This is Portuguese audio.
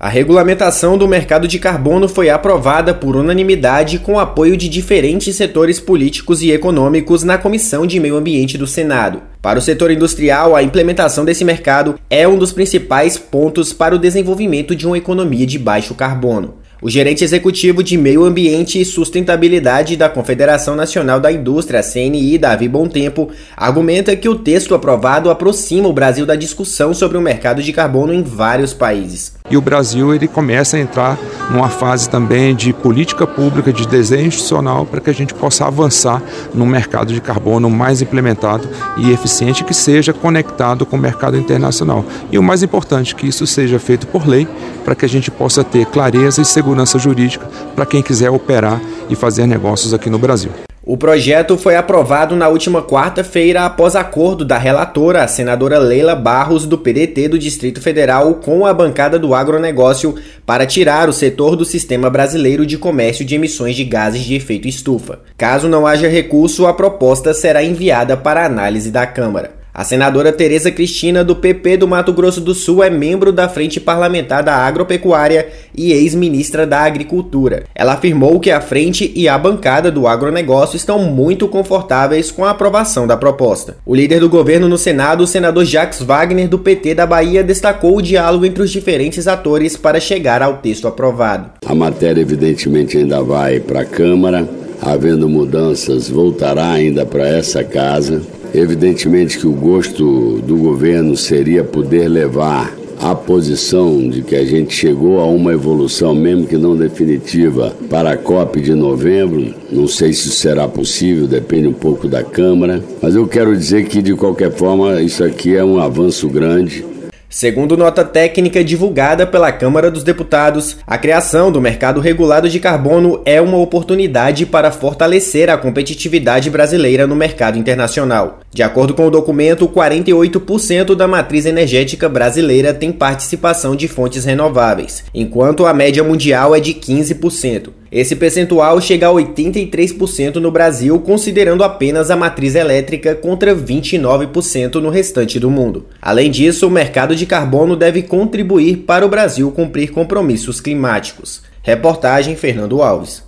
A regulamentação do mercado de carbono foi aprovada por unanimidade com apoio de diferentes setores políticos e econômicos na Comissão de Meio Ambiente do Senado. Para o setor industrial, a implementação desse mercado é um dos principais pontos para o desenvolvimento de uma economia de baixo carbono. O gerente executivo de Meio Ambiente e Sustentabilidade da Confederação Nacional da Indústria, CNI, Davi Tempo, argumenta que o texto aprovado aproxima o Brasil da discussão sobre o mercado de carbono em vários países. E o Brasil ele começa a entrar numa fase também de política pública, de desenho institucional, para que a gente possa avançar no mercado de carbono mais implementado e eficiente, que seja conectado com o mercado internacional. E o mais importante, que isso seja feito por lei, para que a gente possa ter clareza e segurança jurídica para quem quiser operar e fazer negócios aqui no Brasil. O projeto foi aprovado na última quarta-feira após acordo da relatora, a senadora Leila Barros, do PDT do Distrito Federal, com a bancada do agronegócio para tirar o setor do sistema brasileiro de comércio de emissões de gases de efeito estufa. Caso não haja recurso, a proposta será enviada para análise da Câmara. A senadora Tereza Cristina, do PP do Mato Grosso do Sul, é membro da Frente Parlamentar da Agropecuária e ex-ministra da Agricultura. Ela afirmou que a frente e a bancada do agronegócio estão muito confortáveis com a aprovação da proposta. O líder do governo no Senado, o senador Jacques Wagner, do PT da Bahia, destacou o diálogo entre os diferentes atores para chegar ao texto aprovado. A matéria, evidentemente, ainda vai para a Câmara. Havendo mudanças, voltará ainda para essa casa Evidentemente que o gosto do governo seria poder levar a posição de que a gente chegou a uma evolução, mesmo que não definitiva, para a COP de novembro. Não sei se será possível, depende um pouco da Câmara. Mas eu quero dizer que, de qualquer forma, isso aqui é um avanço grande. Segundo nota técnica divulgada pela Câmara dos Deputados, a criação do mercado regulado de carbono é uma oportunidade para fortalecer a competitividade brasileira no mercado internacional. De acordo com o documento, 48% da matriz energética brasileira tem participação de fontes renováveis, enquanto a média mundial é de 15%. Esse percentual chega a 83% no Brasil, considerando apenas a matriz elétrica, contra 29% no restante do mundo. Além disso, o mercado de carbono deve contribuir para o Brasil cumprir compromissos climáticos. Reportagem Fernando Alves.